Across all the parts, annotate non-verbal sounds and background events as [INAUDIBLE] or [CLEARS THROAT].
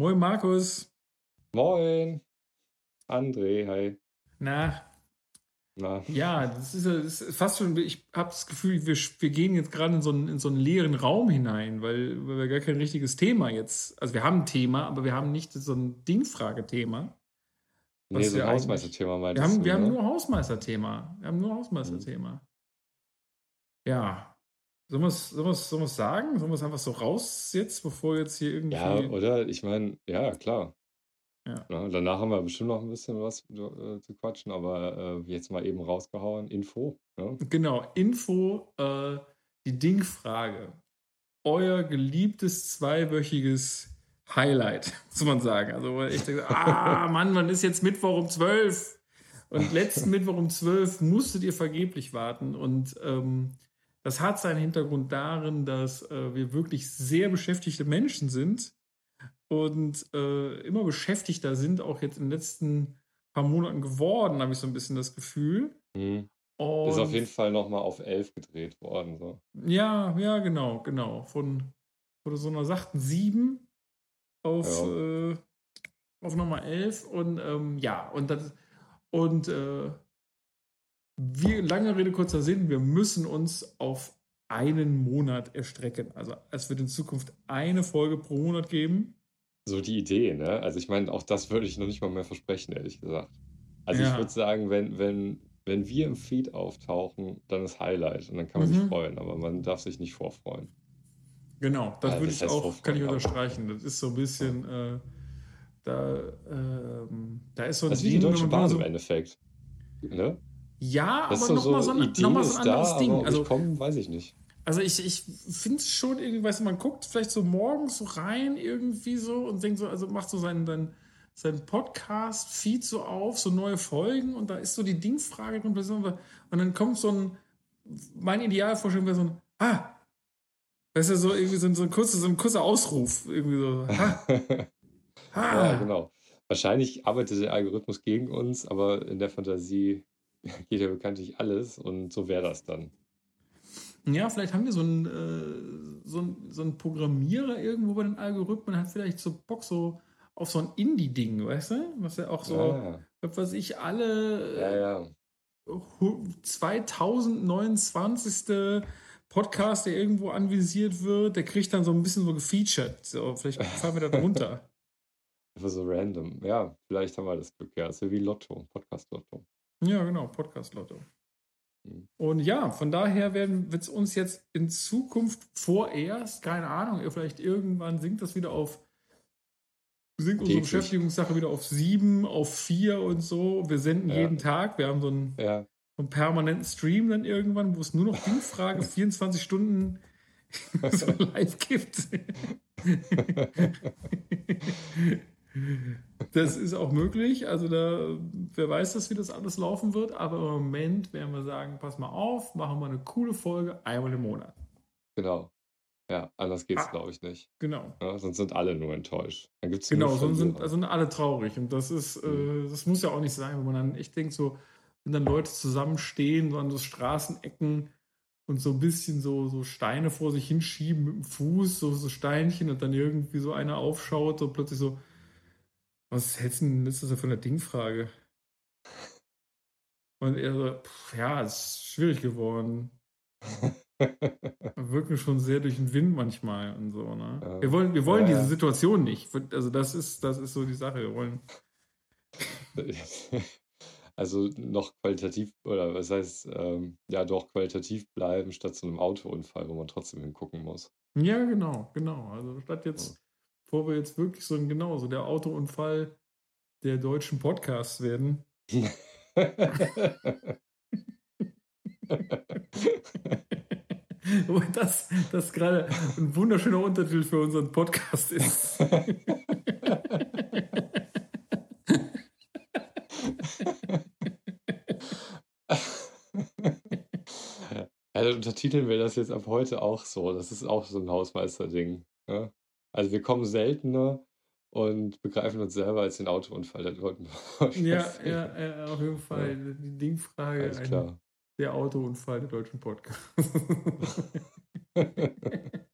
Moin Markus. Moin. André, hi. Na. Na. Ja, das ist, das ist fast schon, ich habe das Gefühl, wir, wir gehen jetzt gerade in, so einen, in so einen leeren Raum hinein, weil, weil wir gar kein richtiges Thema jetzt, also wir haben ein Thema, aber wir haben nicht so ein Dingfragethema. Nee, so ein Hausmeisterthema meinst wir haben, du, Wir ne? haben nur Hausmeisterthema. Wir haben nur Hausmeisterthema. Mhm. Ja. Sollen wir es sollen sollen sagen? Sollen wir es einfach so raus jetzt, bevor jetzt hier irgendwie. Ja, oder? Ich meine, ja, klar. Ja. ja. danach haben wir bestimmt noch ein bisschen was äh, zu quatschen, aber äh, jetzt mal eben rausgehauen. Info. Ja? Genau, Info, äh, die Dingfrage. Euer geliebtes zweiwöchiges Highlight, [LAUGHS] muss man sagen. Also ich denke, ah [LAUGHS] Mann, wann ist jetzt Mittwoch um 12? Und letzten [LAUGHS] Mittwoch um 12 musstet ihr vergeblich warten. Und ähm, das hat seinen Hintergrund darin, dass äh, wir wirklich sehr beschäftigte Menschen sind und äh, immer beschäftigter sind, auch jetzt in den letzten paar Monaten geworden, habe ich so ein bisschen das Gefühl. Mhm. ist auf jeden Fall nochmal auf 11 gedreht worden. So. Ja, ja, genau, genau. Von, von so einer sachten 7 auf, ja. äh, auf Nummer 11 und ähm, ja, und das und äh, wie lange Rede, kurzer Sinn, wir müssen uns auf einen Monat erstrecken. Also es wird in Zukunft eine Folge pro Monat geben. So die Idee, ne? Also ich meine, auch das würde ich noch nicht mal mehr versprechen, ehrlich gesagt. Also ja. ich würde sagen, wenn, wenn, wenn wir im Feed auftauchen, dann ist Highlight und dann kann man mhm. sich freuen, aber man darf sich nicht vorfreuen. Genau, das also, würde ich auch, kann ich unterstreichen. Das ist so ein bisschen, äh, da, äh, da ist so ein Das ist wie die Deutsche Bahn so, im Endeffekt. Ne? Ja, das aber nochmal so, ein, noch so ein anderes da, Ding. Also, kommen, weiß ich nicht. Also ich, ich finde es schon irgendwie, weißt du, man guckt vielleicht so morgens so rein irgendwie so und denkt so, also macht so seinen, seinen, seinen Podcast-Feed so auf, so neue Folgen und da ist so die Dingfrage drin und dann kommt so ein, mein Idealvorstellung wäre so ein, ah, weißt du, so irgendwie so ein, so ein, kurzer, so ein kurzer Ausruf, irgendwie so, [LAUGHS] ha, ha. Ja, genau. Wahrscheinlich arbeitet der Algorithmus gegen uns, aber in der Fantasie [LAUGHS] geht ja bekanntlich alles und so wäre das dann. Ja, vielleicht haben wir so einen, äh, so, einen, so einen Programmierer irgendwo bei den Algorithmen, hat vielleicht so Bock so auf so ein Indie-Ding, weißt du? Was ja auch so, ja. was ich alle ja, ja. 2029. Podcast, der irgendwo anvisiert wird, der kriegt dann so ein bisschen so gefeatured. So, vielleicht fahren wir da drunter. [LAUGHS] Einfach so random. Ja, vielleicht haben wir das Glück. Ja, ja wie Lotto, Podcast-Lotto. Ja, genau, Podcast-Lotto. Mhm. Und ja, von daher wird es uns jetzt in Zukunft vorerst, keine Ahnung, vielleicht irgendwann sinkt das wieder auf, sinkt unsere Beschäftigungssache wieder auf sieben, auf vier und so. Wir senden ja. jeden Tag, wir haben so einen, ja. so einen permanenten Stream dann irgendwann, wo es nur noch Dingfrage 24 [LAUGHS] Stunden [LAUGHS] so live gibt. [LAUGHS] Das ist auch möglich. Also da, wer weiß das, wie das alles laufen wird. Aber im Moment werden wir sagen, pass mal auf, machen wir eine coole Folge einmal im Monat. Genau. Ja, anders geht es, ah, glaube ich, nicht. Genau. Ja, sonst sind alle nur enttäuscht. Dann gibt's genau, sonst sind, also sind alle traurig. Und das ist, mhm. äh, das muss ja auch nicht sein, wenn man dann echt denkt, so, wenn dann Leute zusammenstehen, so an so Straßenecken und so ein bisschen so, so Steine vor sich hinschieben mit dem Fuß, so, so Steinchen und dann irgendwie so einer aufschaut und plötzlich so, was hältst du denn von der Dingfrage? Und er so, pff, ja, es ist schwierig geworden. wir wirken schon sehr durch den Wind manchmal und so, ne? Ja. Wir wollen, wir wollen ja. diese Situation nicht. Also das ist, das ist so die Sache. Wir wollen. [LAUGHS] Also noch qualitativ, oder was heißt, ähm, ja doch qualitativ bleiben, statt zu einem Autounfall, wo man trotzdem hingucken muss. Ja, genau, genau. Also statt jetzt bevor wir jetzt wirklich so ein, genau, so der Autounfall der deutschen Podcasts werden. [LAUGHS] Wobei das, das gerade ein wunderschöner Untertitel für unseren Podcast ist. Also untertiteln wir das jetzt ab heute auch so. Das ist auch so ein Hausmeister-Ding. Ja? Also wir kommen seltener und begreifen uns selber als den Autounfall der deutschen [LAUGHS] Ja, ja, ja, auf jeden Fall. Ja. Die Dingfrage. Alles klar. der Autounfall der deutschen Podcast. [LAUGHS]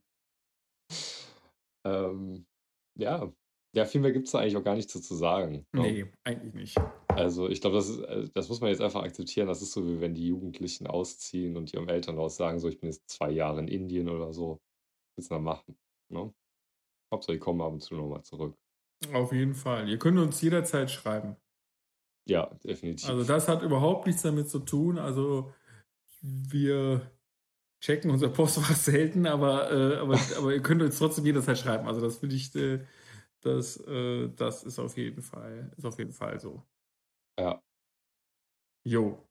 ähm, ja, Ja, viel mehr gibt es da eigentlich auch gar nicht so zu sagen. Ne? Nee, eigentlich nicht. Also ich glaube, das, äh, das muss man jetzt einfach akzeptieren. Das ist so, wie wenn die Jugendlichen ausziehen und ihrem Elternhaus sagen, so, ich bin jetzt zwei Jahre in Indien oder so. Was dann machen? Ne? Hauptsache, ich komme ab und zu nochmal zurück. Auf jeden Fall. Ihr könnt uns jederzeit schreiben. Ja, definitiv. Also das hat überhaupt nichts damit zu tun. Also wir checken unser Postfach [LAUGHS] selten, aber, äh, aber, aber ihr könnt uns trotzdem jederzeit schreiben. Also das finde ich, äh, das, äh, das ist auf jeden Fall, ist auf jeden Fall so. Ja. Jo.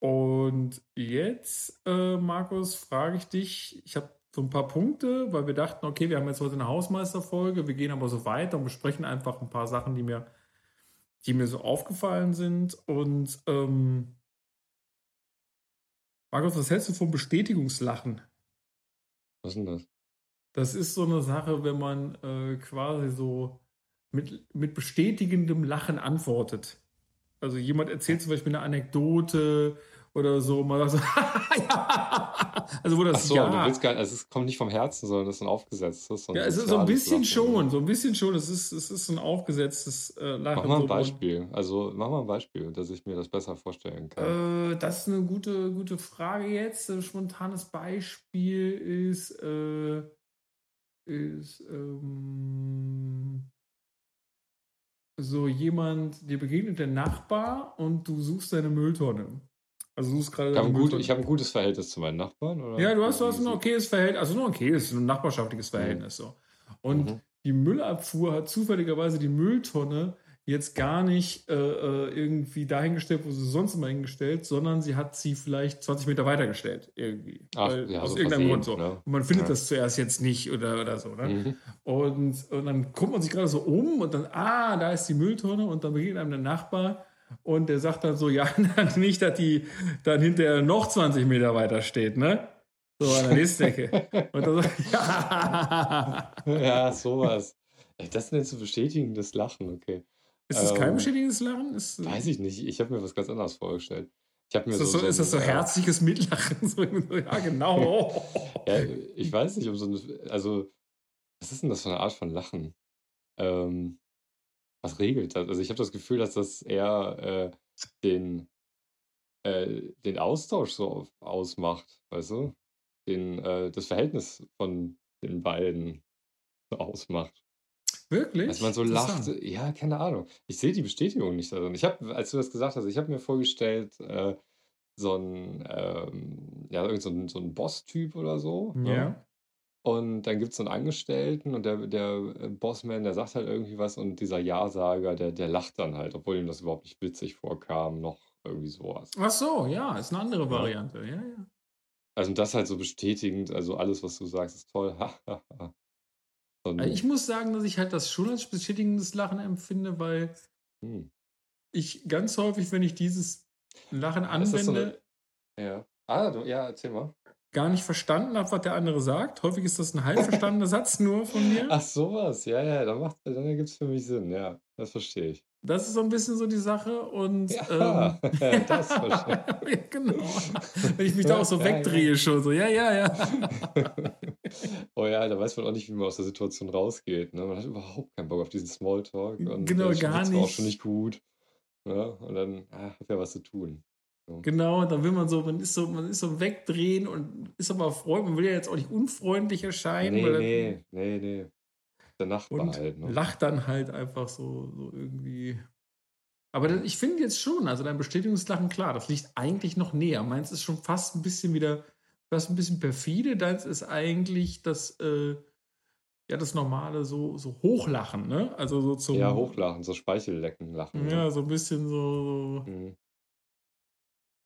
Und jetzt, äh, Markus, frage ich dich, ich habe so ein paar Punkte, weil wir dachten, okay, wir haben jetzt heute eine Hausmeisterfolge, wir gehen aber so weiter und besprechen einfach ein paar Sachen, die mir, die mir so aufgefallen sind. Und ähm, Markus, was hältst du vom Bestätigungslachen? Was ist denn das? Das ist so eine Sache, wenn man äh, quasi so mit, mit bestätigendem Lachen antwortet. Also jemand erzählt zum Beispiel eine Anekdote oder so, mal so, [LAUGHS] ja. Also wo das Ach so, ja. du willst gar nicht, also es kommt nicht vom Herzen, sondern das ist ein aufgesetztes. So ein ja, es ist so ein bisschen Lachen. schon, so ein bisschen schon. Es ist, es ist ein aufgesetztes äh, Lachen. Mach mal ein Beispiel. Also mach mal ein Beispiel, dass ich mir das besser vorstellen kann. Äh, das ist eine gute, gute Frage jetzt. Ein spontanes Beispiel ist, äh, ist ähm, so jemand, dir begegnet der Nachbar und du suchst deine Mülltonne. Also du gerade. Ich habe ein, gut, hab ein gutes Verhältnis zu meinen Nachbarn, oder? Ja, du hast, du hast ein okayes Verhältnis, also nur ein okayes, ein nachbarschaftliches Verhältnis. Mhm. So. Und mhm. die Müllabfuhr hat zufälligerweise die Mülltonne jetzt gar nicht äh, äh, irgendwie dahingestellt, wo sie sonst immer hingestellt, sondern sie hat sie vielleicht 20 Meter weitergestellt irgendwie. Ach, ja, aus so irgendeinem Grund so. Ne? Und man findet ja. das zuerst jetzt nicht oder, oder so. Ne? Mhm. Und, und dann guckt man sich gerade so um und dann, ah, da ist die Mülltonne und dann begegnet einem der Nachbar und der sagt dann so, ja, [LAUGHS] nicht, dass die dann hinterher noch 20 Meter weiter steht, ne? So an der Nächstdecke. und dann so, [LAUGHS] ja. ja, sowas. Das nennt so bestätigendes Lachen, okay. Ist das kein ähm, bestätigendes Lachen? Ist, weiß ich nicht. Ich habe mir was ganz anderes vorgestellt. Ich mir ist, das so, so, ist das so herzliches Mitlachen? [LAUGHS] ja, genau. ja, ich weiß nicht, um so eine. Also, was ist denn das für eine Art von Lachen? Ähm, was regelt das? Also, ich habe das Gefühl, dass das eher äh, den, äh, den Austausch so ausmacht, weißt du? Den, äh, das Verhältnis von den beiden so ausmacht. Wirklich? Dass man so lacht. Ja, keine Ahnung. Ich sehe die Bestätigung nicht darin. Ich habe, als du das gesagt hast, ich habe mir vorgestellt, äh, so ein, ähm, ja, irgend so ein, so ein Boss-Typ oder so. Ne? Und dann gibt es so einen Angestellten und der, der äh, Bossman, der sagt halt irgendwie was und dieser Ja-Sager, der, der lacht dann halt, obwohl ihm das überhaupt nicht witzig vorkam, noch irgendwie sowas. Ach so, ja, ist eine andere Variante. Ja, ja. Also das halt so bestätigend, also alles, was du sagst, ist toll. [LAUGHS] Also ich muss sagen, dass ich halt das schon als bestätigendes Lachen empfinde, weil hm. ich ganz häufig, wenn ich dieses Lachen anwende. So eine... Ja. Ah, du, ja, erzähl mal. Gar nicht verstanden habe, was der andere sagt. Häufig ist das ein halb verstandener [LAUGHS] Satz nur von mir. Ach, sowas. Ja, ja, dann, dann ergibt es für mich Sinn. Ja, das verstehe ich. Das ist so ein bisschen so die Sache und ja, ähm, [LAUGHS] das verstehe ich. [LAUGHS] ja, genau. Wenn ich mich da auch so ja, wegdrehe ja. schon so, ja, ja, ja. oh ja, da weiß man auch nicht, wie man aus der Situation rausgeht. Ne? Man hat überhaupt keinen Bock auf diesen Smalltalk und genau, gar nicht. auch schon nicht gut. Ne? Und dann ah, hat er was zu tun. Genau, dann will man so, man ist so, man ist so wegdrehen und ist aber freundlich, man will ja jetzt auch nicht unfreundlich erscheinen. Nee, nee, nee, nee der Nachbar und halt. Ne? Lacht dann halt einfach so, so irgendwie. Aber ich finde jetzt schon, also dein Bestätigungslachen, klar, das liegt eigentlich noch näher. Meins ist schon fast ein bisschen wieder, fast ein bisschen perfide. Deins ist eigentlich das, äh, ja, das normale so, so Hochlachen, ne? Also so zum. Ja, Hochlachen, so Speichellecken lachen. Ja, ne? so ein bisschen so. Mhm.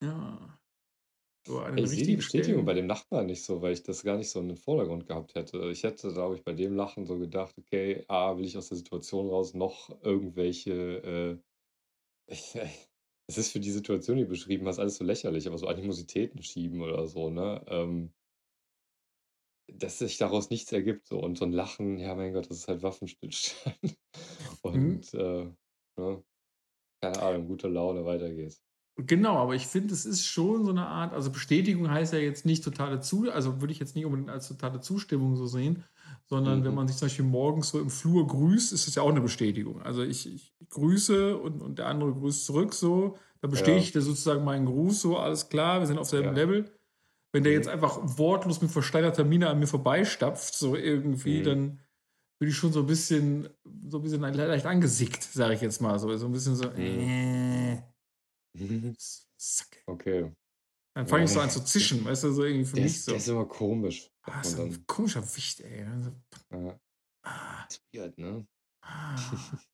Ja. So ich sehe die Bestätigung Stellen. bei dem Nachbarn nicht so, weil ich das gar nicht so in den Vordergrund gehabt hätte. Ich hätte, glaube ich, bei dem Lachen so gedacht, okay, A, will ich aus der Situation raus noch irgendwelche, [LAUGHS] äh, es ist für die Situation, die du beschrieben hast, alles so lächerlich, aber so Animositäten schieben oder so, ne? Ähm, dass sich daraus nichts ergibt, so. Und so ein Lachen, ja, mein Gott, das ist halt Waffenstillstand. Mhm. [LAUGHS] Und, äh, ne? Keine Ahnung, gute Laune, weiter geht's. Genau, aber ich finde, es ist schon so eine Art, also Bestätigung heißt ja jetzt nicht totale Zustimmung, also würde ich jetzt nicht unbedingt als totale Zustimmung so sehen, sondern mhm. wenn man sich zum Beispiel morgens so im Flur grüßt, ist das ja auch eine Bestätigung. Also ich, ich grüße und, und der andere grüßt zurück so, dann bestätigt ja. er sozusagen meinen Gruß so, alles klar, wir sind auf selben ja. Level. Wenn der mhm. jetzt einfach wortlos mit versteinerter Miene an mir vorbeistapft, so irgendwie, mhm. dann bin ich schon so ein bisschen, so ein bisschen leicht angesickt, sage ich jetzt mal. So, so ein bisschen so, äh, Okay. Dann fange ich so an zu zischen, [LAUGHS] weißt du, so irgendwie für mich ist, so. Der ist immer komisch. Ah, so ein komischer Wicht, ey. Also, ja. ah. Das weird, ne? Ah. [LAUGHS]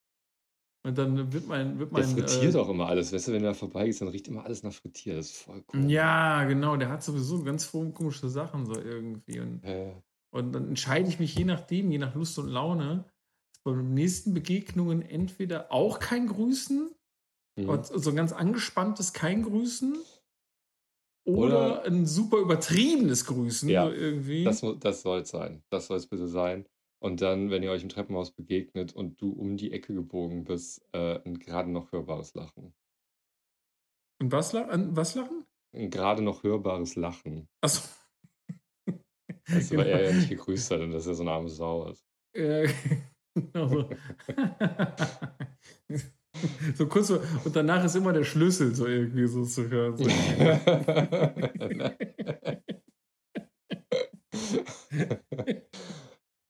Und dann wird mein. Wird mein der frittiert äh, auch immer alles. Weißt du, wenn du da vorbeigehst, dann riecht immer alles nach frittiert. Das ist voll cool. Ja, genau. Der hat sowieso ganz komische Sachen so irgendwie. Und, äh. und dann entscheide ich mich je nachdem, je nach Lust und Laune, bei den nächsten Begegnungen entweder auch kein Grüßen, mhm. so ein ganz angespanntes kein Grüßen oder, oder, ein super übertriebenes Grüßen. Ja, so irgendwie. Das, das soll es sein. Das soll es bitte sein. Und dann, wenn ihr euch im Treppenhaus begegnet und du um die Ecke gebogen bist, äh, ein gerade noch hörbares Lachen. Ein was, ein was lachen? Ein gerade noch hörbares Lachen. Achso. Also, [LAUGHS] weil er ja nicht gegrüßt hat und dass er so eine arme Sau ist. Ja, [LAUGHS] genau [LAUGHS] [LAUGHS] so. kurz und danach ist immer der Schlüssel so irgendwie so zu hören. So. [LAUGHS]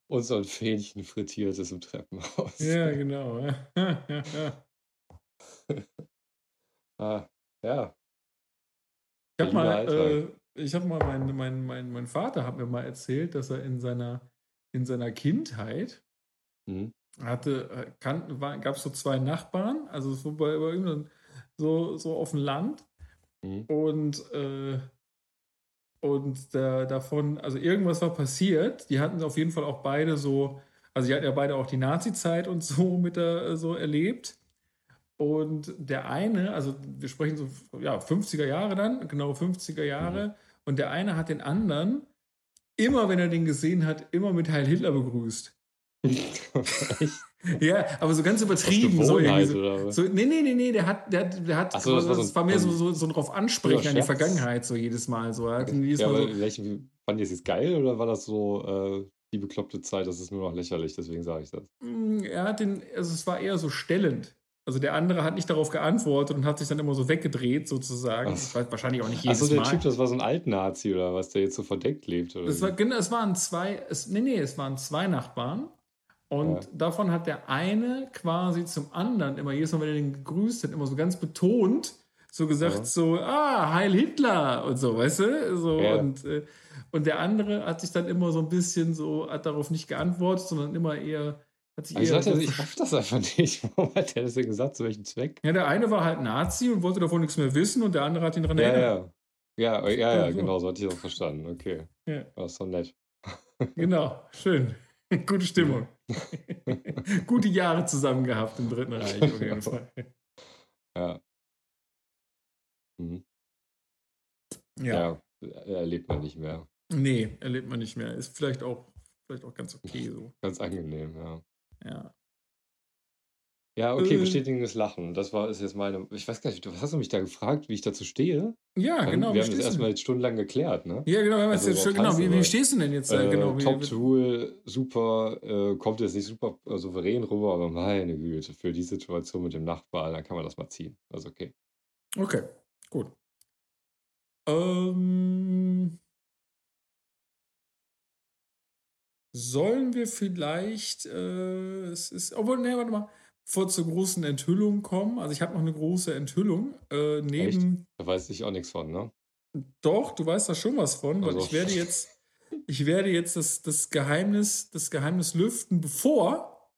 und so ein Fähnchen frittiertes im Treppenhaus. Ja, genau. [LAUGHS] ah, ja. Ich habe mal, äh, ich hab mal mein, mein, mein, mein Vater hat mir mal erzählt, dass er in seiner, in seiner Kindheit mhm hatte, äh, gab es so zwei Nachbarn, also so bei, bei so, so auf dem Land. Mhm. Und, äh, und der, davon, also irgendwas war passiert. Die hatten auf jeden Fall auch beide so, also die hatten ja beide auch die Nazi-Zeit und so [LAUGHS] mit der, so erlebt. Und der eine, also wir sprechen so, ja, 50er Jahre dann, genau 50er Jahre. Mhm. Und der eine hat den anderen immer, wenn er den gesehen hat, immer mit Heil Hitler begrüßt. [LAUGHS] ja, aber so ganz übertrieben. So, so, so, nee, nee, nee, nee, der hat, der, der hat, so, das, war, so, das war mehr so, so, so drauf ansprechen an die Vergangenheit, so jedes Mal. So. Jedes ja, Mal aber welchen, fand ihr es jetzt geil oder war das so äh, die bekloppte Zeit, das ist nur noch lächerlich, deswegen sage ich das? Mm, er hat den, also es war eher so stellend. Also der andere hat nicht darauf geantwortet und hat sich dann immer so weggedreht, sozusagen. Das war wahrscheinlich auch nicht jedes Achso, der Mal. Typ, das war so ein Alt-Nazi oder was, der jetzt so verdeckt lebt? Oder es, war, genau, es waren zwei, es, nee, nee, es waren zwei Nachbarn. Und ja. davon hat der eine quasi zum anderen immer jedes Mal, wenn er den gegrüßt hat, immer so ganz betont so gesagt, ja. so, ah, Heil Hitler und so, weißt du? So, ja. und, äh, und der andere hat sich dann immer so ein bisschen so, hat darauf nicht geantwortet, sondern immer eher, hat sich also eher. Ich, dachte, ich raff das einfach nicht. [LAUGHS] Warum hat der das denn gesagt? Zu welchem Zweck? Ja, der eine war halt Nazi und wollte davon nichts mehr wissen und der andere hat ihn daran ja, erinnert. Ja, ja, ja, ja, genau, so hatte ich auch verstanden. Okay. Ja. Das ist doch nett. Genau, schön. [LAUGHS] Gute Stimmung. [LAUGHS] Gute Jahre zusammen gehabt im Dritten Reich, auf jeden Fall. Ja. Mhm. Ja. ja. Erlebt man nicht mehr. Nee, erlebt man nicht mehr. Ist vielleicht auch, vielleicht auch ganz okay so. Ganz angenehm, ja. Ja. Ja, okay, äh, bestätigendes Lachen. Das war ist jetzt meine. Ich weiß gar nicht, du hast du mich da gefragt, wie ich dazu stehe? Ja, Dann, genau. Wir haben das erstmal jetzt stundenlang geklärt, ne? Ja, genau, also, jetzt genau. Wie, wie, stehst du denn jetzt? Äh, genau, Top Tool, super, äh, kommt jetzt nicht super äh, souverän rüber, aber meine Güte, für die Situation mit dem Nachbarn, dann kann man das mal ziehen. Also okay. Okay, gut. Ähm, sollen wir vielleicht, äh, es ist, obwohl, ne, warte mal vor zur großen Enthüllung kommen. Also ich habe noch eine große Enthüllung. Äh, neben. Echt? Da weiß ich auch nichts von, ne? Doch, du weißt da schon was von, weil also. ich werde [LAUGHS] jetzt, ich werde jetzt das, das Geheimnis, das Geheimnis lüften, bevor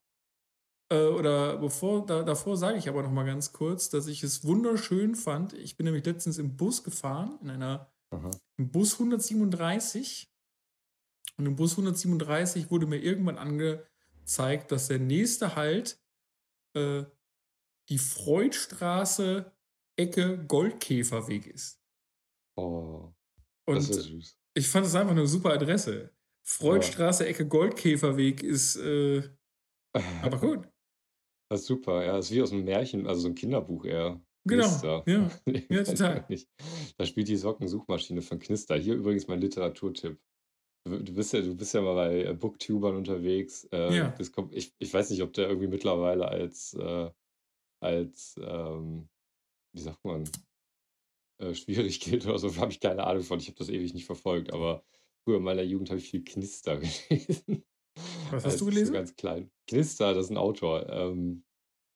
äh, oder bevor, da, davor sage ich aber noch mal ganz kurz, dass ich es wunderschön fand. Ich bin nämlich letztens im Bus gefahren, in einer Aha. im Bus 137. Und im Bus 137 wurde mir irgendwann angezeigt, dass der nächste Halt äh, die Freudstraße Ecke Goldkäferweg ist. Oh, das ist süß. Ich fand es einfach eine super Adresse. Freudstraße Ecke Goldkäferweg ist äh, [LAUGHS] aber gut. Das ist super, ja. Das ist wie aus einem Märchen, also so ein Kinderbuch eher. Genau. Ja, [LAUGHS] ja total. Da spielt die Sockensuchmaschine von Knister. Hier übrigens mein Literaturtipp. Du bist ja, du bist ja mal bei äh, Booktubern unterwegs. Äh, Ja. kommt, ich, ich weiß nicht, ob der irgendwie mittlerweile als, äh, als ähm, wie sagt man, äh, schwierig [LAUGHS] gilt oder so, habe ich keine Ahnung von. Ich habe das ewig nicht verfolgt, aber früher in meiner Jugend habe ich viel Knister [LAUGHS] gelesen. Was hast du Als so gelesen? ganz klein. Knister, das ist ein Autor. Ähm,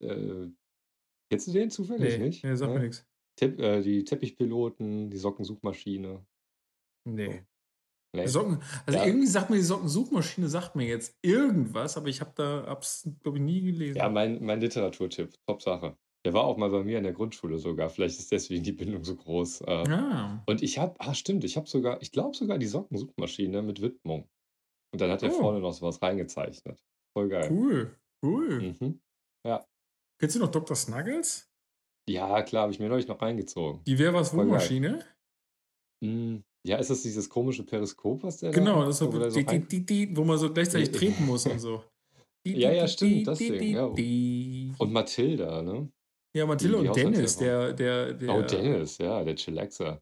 äh, kennst du den zufällig Nee, nicht? nee, sagt mir Ne? nichts. Tepp, äh, die Teppichpiloten, die Sockensuchmaschine. So. Nee. Nee? Socken, also Ja, irgendwie sagt mir die Sockensuchmaschine, sagt mir jetzt irgendwas, aber ich habe da, hab's, glaube ich, nie ja gelesen. mein, mein Literaturtipp. Top Sache. Der war auch mal bei mir in der Grundschule sogar. Vielleicht ist deswegen die Bindung so groß. Ah, und ich habe, ah, stimmt, ich habe sogar, ich glaube sogar die Sockensuchmaschine mit Widmung. Und dann hat er oh, vorne noch sowas reingezeichnet. Voll geil. cool, cool. Mhm. Ja. Kennst du noch Dr. Snuggles? Ja, klar, habe ich mir neulich noch reingezogen. Die Wer was. Wohnmaschine? Mm, Ja, ist das dieses komische Periskop, was der da Genau, hat, das ist so, der die, die, die, die, wo man so gleichzeitig [LAUGHS] treten muss und so. Die, ja, ja, stimmt, das Ding, ja. Und Mathilda, ne? Ja, die und Dennis, Haushaltshilfe. der, der, Oh, der, Dennis, ja, der Chillaxer.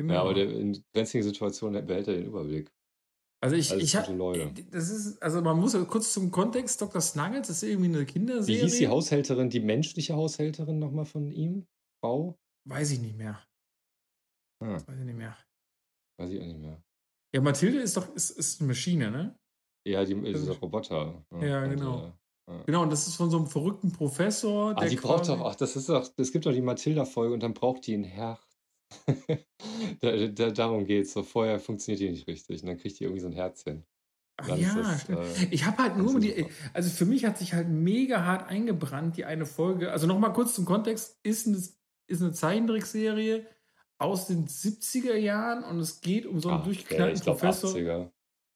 Ja, aber der, genau. in brenzligen Situationen behält er den Überblick. Also ich, Alles ich habe, das ist, also man muss kurz zum Kontext, Dr. Snuggles ist irgendwie eine Wie hieß die Kinderserie. Haushälterin, die menschliche Haushälterin nochmal von ihm? Frau? Weiß ich nicht mehr. Ah, Weiß ich nicht mehr. Weiß ich auch nicht mehr. Ja, Mathilde ist doch, ist, ist eine Maschine, ne? Ja, die, Das dieser Roboter. Ja, ja, und, genau. äh, ja. Genau, und das ist von so einem verrückten Professor, Ah, der die braucht doch, ach, das ist doch, es gibt doch die Mathilda-Folge und dann braucht die ein Herz. [LAUGHS] da, da, darum geht's. So vorher funktioniert die nicht richtig und dann kriegt die irgendwie so ein Herzchen. Ach ja, das, stimmt. äh, Ich habe halt nur die, also für mich hat sich halt mega hart eingebrannt, die eine Folge. Also nochmal kurz zum Kontext, ist eine, ist eine Zeichentrickserie aus den 70er Jahren und es geht um so einen nee, durchgeknallten ich glaube Professor. 80er.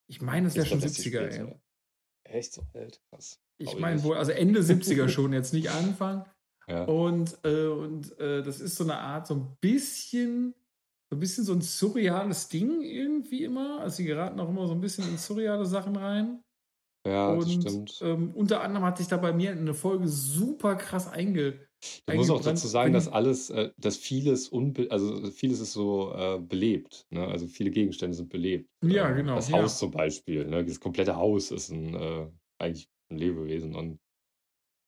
Ich meine, es wäre Ich schon glaube, das ist die 70er, ey. Echt so alt? Krass. Ich meine wohl, also Ende 70er schon, jetzt nicht Anfang. [LAUGHS] Ja. Und, äh, und äh, das ist so eine Art, so ein bisschen, so ein bisschen so ein surreales Ding irgendwie immer. Also sie geraten auch immer so ein bisschen in surreale Sachen rein. Ja, das Und stimmt. ähm, unter anderem hat sich da bei mir eine Folge super krass einge, Ich muss auch dazu sagen, dass Wenn, alles, äh, dass vieles unbe also vieles ist so äh, belebt. Ne? Also viele Gegenstände sind belebt. ja, Ähm, genau, das ja. Haus zum Beispiel, ne? Das komplette Haus ist ein äh, eigentlich ein Lebewesen und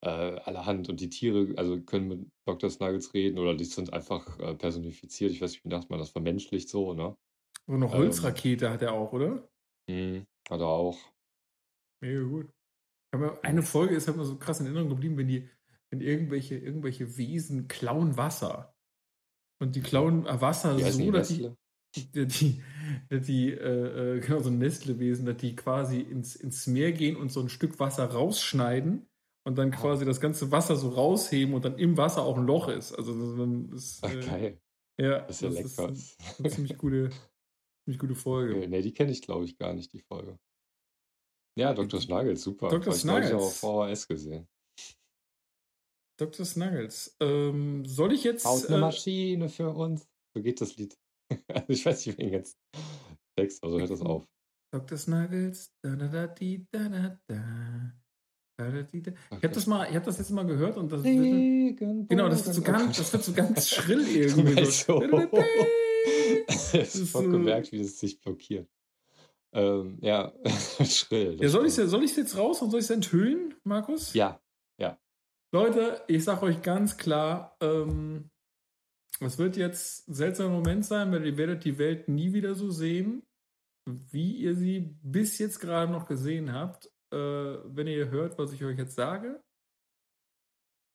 äh, allerhand. Und die Tiere, also können mit Dr. Snuggles reden oder die sind einfach äh, personifiziert. Ich weiß nicht, wie sagt man das, vermenschlicht so, ne? So eine Ähm, Holzrakete hat er auch, oder? mh, hat er auch. Mega gut. Aber eine Folge ist halt mir so krass in Erinnerung geblieben, wenn die, wenn irgendwelche, irgendwelche Wesen klauen Wasser. Und die klauen äh, Wasser heißen so, die dass die, die, die, die äh, äh, genau [LAUGHS] so ein Nestlewesen, dass die quasi ins, ins Meer gehen und so ein Stück Wasser rausschneiden und dann quasi das ganze Wasser so rausheben und dann im Wasser auch ein Loch ist. Also das, das ah, äh, geil. ja, Das ist ja das ist lecker. eine, [LAUGHS] eine ziemlich gute, ziemlich gute Folge. Okay, nee, die kenne ich, glaube ich, gar nicht, die Folge. Ja, Dr. Snuggles, super. Dr. Habe ich neulich auch. VHS gesehen. Dr. Snuggles. Ähm, soll ich jetzt. Baut eine Äh, Maschine für uns. So geht das Lied. [LAUGHS] Also ich weiß nicht wegen jetzt Text, also hört das auf. Dr. Snuggles. Da, da, da, di, da, da, da. Ich habe das mal, ich habe das jetzt mal gehört und das wird, genau, das wird so ganz, das wird so ganz schrill irgendwie [LAUGHS] so. so. Da, da, da, da. Es Das [LAUGHS] ist voll so. gemerkt, wie das sich blockiert. Ähm, ja, schrill, Ja, soll ich ich jetzt raus und soll ich es enthüllen, Markus? Ja. Leute, ich sag euch ganz klar, ähm, es wird jetzt ein seltsamer Moment sein, weil ihr werdet die Welt nie wieder so sehen, wie ihr sie bis jetzt gerade noch gesehen habt. Äh, wenn ihr hört, was ich euch jetzt sage.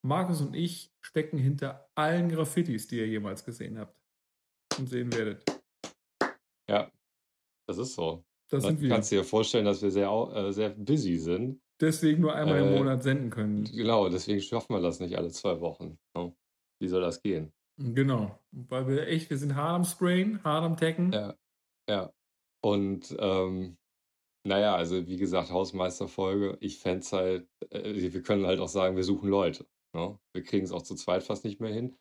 Markus und ich stecken hinter allen Graffitis, die ihr jemals gesehen habt und sehen werdet. Ja, das ist so. Das Dann sind wir. kannst du dir vorstellen, dass wir sehr, äh, sehr busy sind. Deswegen nur einmal im Äh, Monat senden können. genau, deswegen schaffen wir das nicht alle zwei Wochen. Ja. Wie soll das gehen? Genau. Weil wir echt, wir sind hart am Sprayen, hart am Tacken. Ja, ja. Und ähm, naja, also wie gesagt, Hausmeisterfolge, ich fände es halt, äh, wir können halt auch sagen, wir suchen Leute. Ne? Wir kriegen es auch zu zweit fast nicht mehr hin.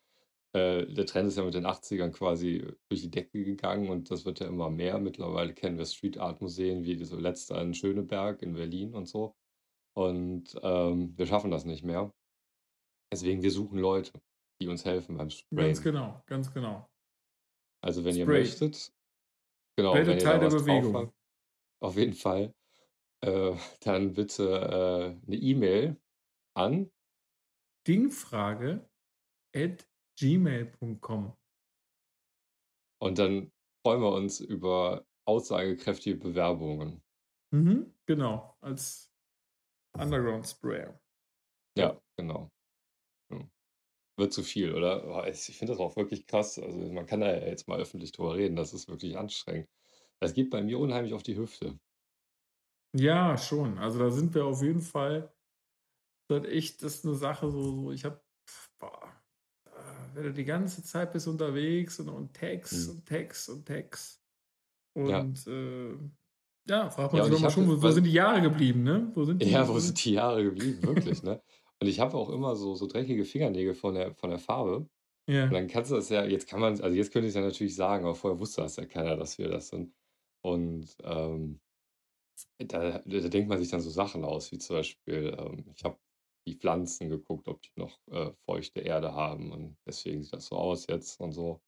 Äh, der Trend ist ja mit den 80ern quasi durch die Decke gegangen und das wird ja immer mehr. Mittlerweile kennen wir Street Art Museen wie so letzte in Schöneberg in Berlin und so. Und ähm, wir schaffen das nicht mehr. Deswegen, wir suchen Leute, die uns helfen beim Ganz Sprayen. genau, ganz genau. Also wenn ihr Spray. möchtet, genau, Werdet wenn ihr Teil da der was drauf Bewegung. habt. auf jeden Fall, äh, [LAUGHS] dann bitte äh, eine E-Mail an Dingfrage at gmail.com. Und dann freuen wir uns über aussagekräftige Bewerbungen. Mhm, genau, als Underground Sprayer. Ja, genau. Ja. Wird zu viel, oder? Ich finde das auch wirklich krass. Also man kann da ja jetzt mal öffentlich drüber reden. Das ist wirklich anstrengend. Das geht bei mir unheimlich auf die Hüfte. Ja, schon. Also da sind wir auf jeden Fall. Das ist echt, das ist eine Sache so, so ich habe, wenn du die ganze Zeit bist unterwegs und, und Text Mhm. und Text und Text. Ja. Und äh, ja, fragt man Ja, sich und mal schon, wo, wo sind die Jahre geblieben, ne? Wo sind die, ja, wo sind die Jahre geblieben? Wirklich, ne? Und ich habe auch immer so, so dreckige Fingernägel von der, von der Farbe. Und Ja. dann kannst du das ja, jetzt kann man, also jetzt könnte ich es ja natürlich sagen, aber vorher wusste das ja keiner, dass wir das sind. Und ähm, da, da denkt man sich dann so Sachen aus, wie zum Beispiel, ähm, ich habe die Pflanzen geguckt, ob die noch äh, feuchte Erde haben und deswegen sieht das so aus jetzt und so.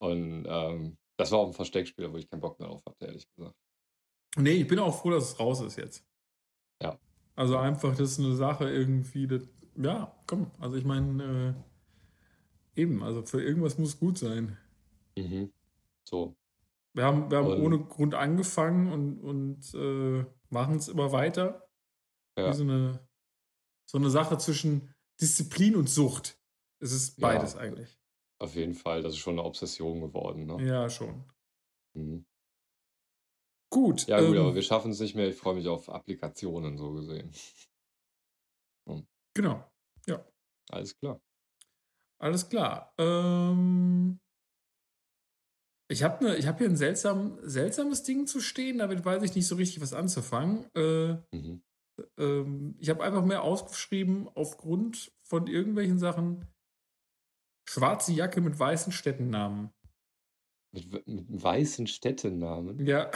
Und ähm, das war auch ein Versteckspiel, wo ich keinen Bock mehr drauf hatte, ehrlich gesagt. Nee, ich bin auch froh, dass es raus ist jetzt. Ja, Also einfach, das ist eine Sache irgendwie, das, ja, komm, also ich meine, äh, eben, also für irgendwas muss gut sein. mhm. so. Wir haben, wir haben ohne Und Grund angefangen und, und äh, machen es immer weiter. Wie ja, so eine, so eine Sache zwischen Disziplin und Sucht. Es ist beides ja, eigentlich. auf jeden Fall, das ist schon eine Obsession geworden, ne? Ja, schon. Mhm. Gut, Ja, gut, aber ähm, wir schaffen es nicht mehr. Ich freue mich auf Applikationen, so gesehen. Hm, genau. Ja, alles klar. alles klar. Ähm, ich habe ne, ich hab hier ein seltsam, seltsames Ding zu stehen, damit weiß ich nicht so richtig, was anzufangen. Äh, Mhm. ähm, ich habe einfach mehr ausgeschrieben aufgrund von irgendwelchen Sachen. Schwarze Jacke mit weißen Städtennamen. Mit, mit weißen Städtenamen. Ja,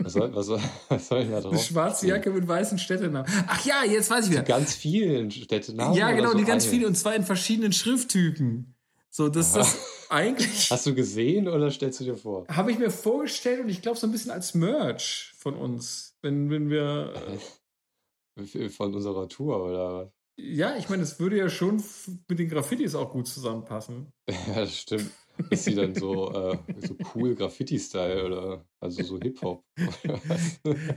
Was soll, was soll, [LAUGHS] was soll denn da eine drauf schwarze stehen? Jacke mit weißen Städtenamen. Ach ja, jetzt weiß ich wieder. ganz vielen Städtenamen Ja, genau, so die ganz viele eine? und zwar in verschiedenen Schrifttypen. So, dass Aha. das eigentlich Hast du gesehen oder stellst du dir vor? habe ich mir vorgestellt und ich glaube so ein bisschen als Merch von uns, wenn, wenn wir Äh, Von unserer Tour oder was? ja, ich meine, es würde ja schon mit den Graffitis auch gut zusammenpassen. [LAUGHS] Ja, das stimmt. Ist sie dann so, äh, so cool Graffiti-Style oder also so Hip-Hop?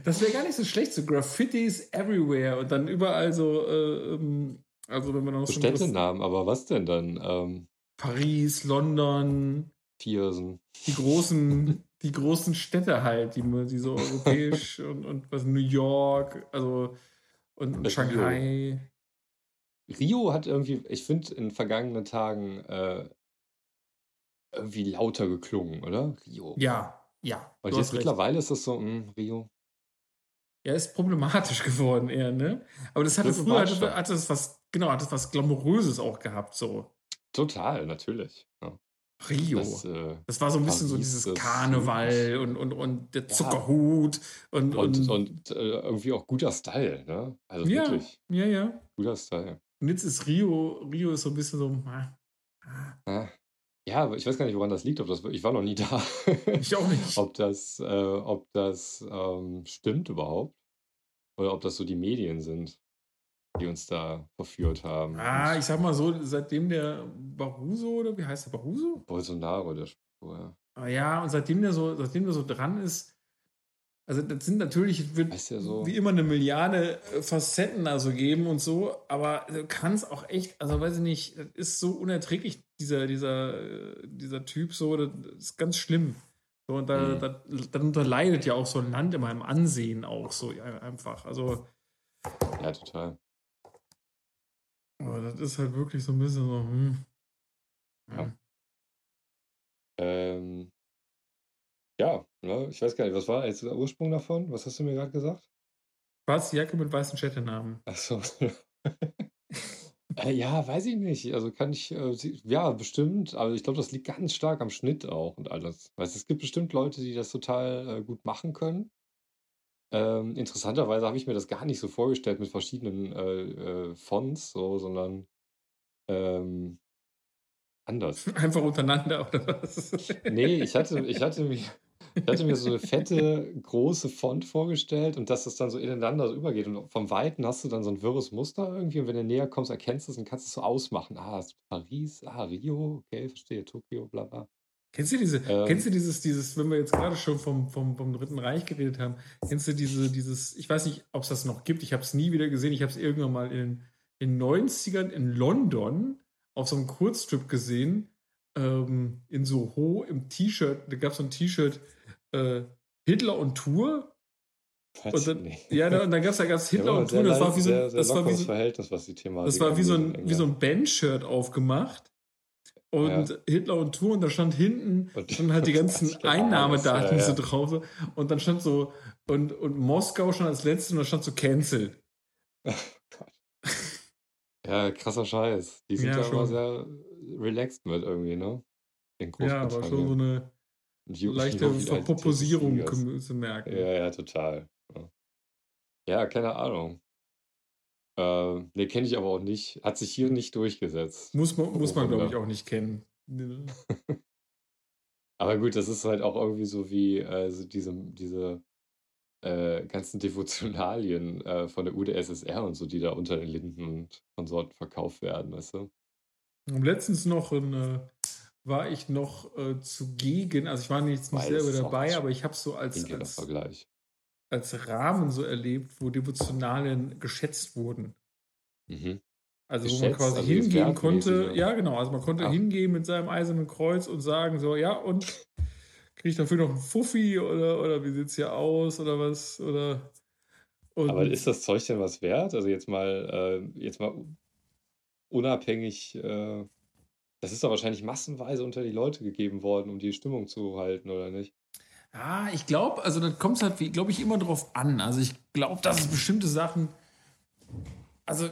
Das wäre gar nicht so schlecht, so Graffitis everywhere und dann überall so, äh, ähm, also wenn man noch So Städtenamen, aber was denn dann? Ähm, Paris, London, Viersen. die großen, die großen Städte halt, die, die so europäisch [LAUGHS] und, und was New York, also und, und Rio. Shanghai. Rio hat irgendwie, ich finde, in vergangenen Tagen äh, irgendwie lauter geklungen, oder? Rio. Ja, ja, du jetzt mittlerweile ist das so, mh, Rio. Ja, ist problematisch [LAUGHS] geworden eher, ne? Aber das hatte früher, hatte, hatte es was, genau, hat es was Glamouröses auch gehabt, so. Total, natürlich. Ja. Rio. Das, äh, Das war so ein bisschen so Paris, dieses das- Karneval und, und, und der Ja. Zuckerhut und, und und, und äh, irgendwie auch guter Style, ne? Also ja, wirklich, ja, ja. guter Style. Und jetzt ist Rio, Rio ist so ein bisschen so, ah, ah, Ja. Ich weiß gar nicht, woran das liegt. Ob das, ich war noch nie [LAUGHS] da. ich auch nicht. ob das, äh, ob das ähm, stimmt überhaupt. Oder ob das so die Medien sind, die uns da verführt haben. Ah, ich sag mal so, seitdem der Baruso, oder wie heißt der Baruso? Bolsonaro, der Spruch, ja. Ah, ja, und seitdem der so, seitdem der so dran ist, also das sind natürlich, wird ja so. wie immer eine Milliarde äh, Facetten also geben und so, aber du kannst auch echt, also weiß ich nicht, das ist so unerträglich, dieser, dieser, äh, dieser Typ so, das ist ganz schlimm. So, und da, Mhm. da, darunter leidet ja auch so ein Land immer im Ansehen auch so einfach. Also, Ja, total. aber das ist halt wirklich so ein bisschen so, hm. Ja. Ähm, ja, ne, ich weiß gar nicht, was war jetzt der Ursprung davon? Was hast du mir gerade gesagt? Schwarze Jacke mit weißen Städtenamen. Achso. [LAUGHS] äh, ja, weiß ich nicht. Also kann ich, äh, sie- ja, bestimmt, aber ich glaube, das liegt ganz stark am Schnitt auch und alles. Weißt, es gibt bestimmt Leute, die das total äh, gut machen können. Ähm, interessanterweise habe ich mir das gar nicht so vorgestellt mit verschiedenen äh, äh, Fonts, so, sondern ähm, anders. [LAUGHS] Einfach untereinander oder was? Nee, ich hatte, ich hatte mir, Ich hatte mir so eine fette, große Font vorgestellt und dass es dann so ineinander so übergeht. Und vom Weiten hast du dann so ein wirres Muster irgendwie und wenn du näher kommst, erkennst du es und kannst es so ausmachen. Ah, das ist Paris, ah, Rio, okay, verstehe, Tokio, bla bla. Kennst du diese, ähm, kennst du dieses, dieses, wenn wir jetzt gerade schon vom, vom, vom Dritten Reich geredet haben, kennst du diese, dieses, ich weiß nicht, ob es das noch gibt, ich habe es nie wieder gesehen, ich habe es irgendwann mal in den 90ern in London auf so einem Kurztrip gesehen, ähm, in Soho im T-Shirt, da gab es so ein T-Shirt, äh, Hitler und Tour. [LAUGHS] Und dann. Ja, und dann gab es da gab's Hitler ja, und Tour, das war wie so ein, das war wie so, Verhältnis, was die Thematik Das war wie so ein, wie so ein Band-Shirt aufgemacht. Und ja. Hitler und Tour, und da stand hinten dann halt die [LAUGHS] ganzen Einnahmedaten ja, ja. so drauf. Und dann stand so, und, und Moskau schon als letztes und da stand so cancelled. [LAUGHS] Oh Gott. ja, krasser Scheiß. Die sind ja, ja immer sehr relaxed mit irgendwie, ne? ja, aber schon so eine leichte Verpoposierung zu merken. Ja, ja, total. Ja, keine Ahnung. Äh, ne, kenne ich aber auch nicht. Hat sich hier nicht durchgesetzt. Muss man, muss man glaube ich, auch nicht kennen. [LAUGHS] aber gut, das ist halt auch irgendwie so wie äh, so diese, diese äh, ganzen Devotionalien äh, von der UdSSR und so, die da unter den Linden und Konsorten verkauft werden, weißt du? Letztens noch in, äh, war ich noch äh, zugegen, also ich war jetzt nicht selber dabei, aber ich habe so als, als, als, Rahmen so erlebt, wo Devotionalien geschätzt wurden. Mhm. Also geschätzt, wo man quasi also hingehen konnte, ja genau, also man konnte Ach. hingehen mit seinem eisernen Kreuz und sagen so, ja und kriege ich dafür noch einen Fuffi oder, oder wie sieht es hier aus oder was oder und aber ist das Zeug denn was wert? Also jetzt mal, äh, jetzt mal unabhängig, äh, das ist doch wahrscheinlich massenweise unter die Leute gegeben worden, um die Stimmung zu halten, oder nicht? Ja, ich glaube, also da kommt es halt, glaube ich, immer drauf an. Also ich glaube, dass es bestimmte Sachen, also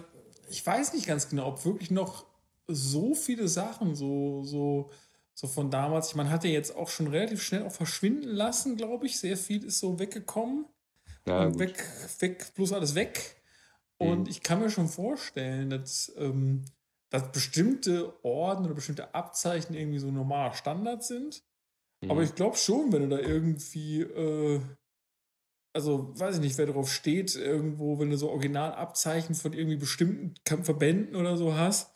ich weiß nicht ganz genau, ob wirklich noch so viele Sachen so, so, so von damals, ich meine, hat ja jetzt auch schon relativ schnell auch verschwinden lassen, glaube ich. Sehr viel ist so weggekommen. Ja, und weg, weg, bloß alles weg. Und mhm. ich kann mir schon vorstellen, dass, ähm, dass bestimmte Orden oder bestimmte Abzeichen irgendwie so normaler Standard sind. Mhm. Aber ich glaube schon, wenn du da irgendwie, äh, also weiß ich nicht, wer drauf steht, irgendwo, wenn du so Originalabzeichen von irgendwie bestimmten Verbänden oder so hast,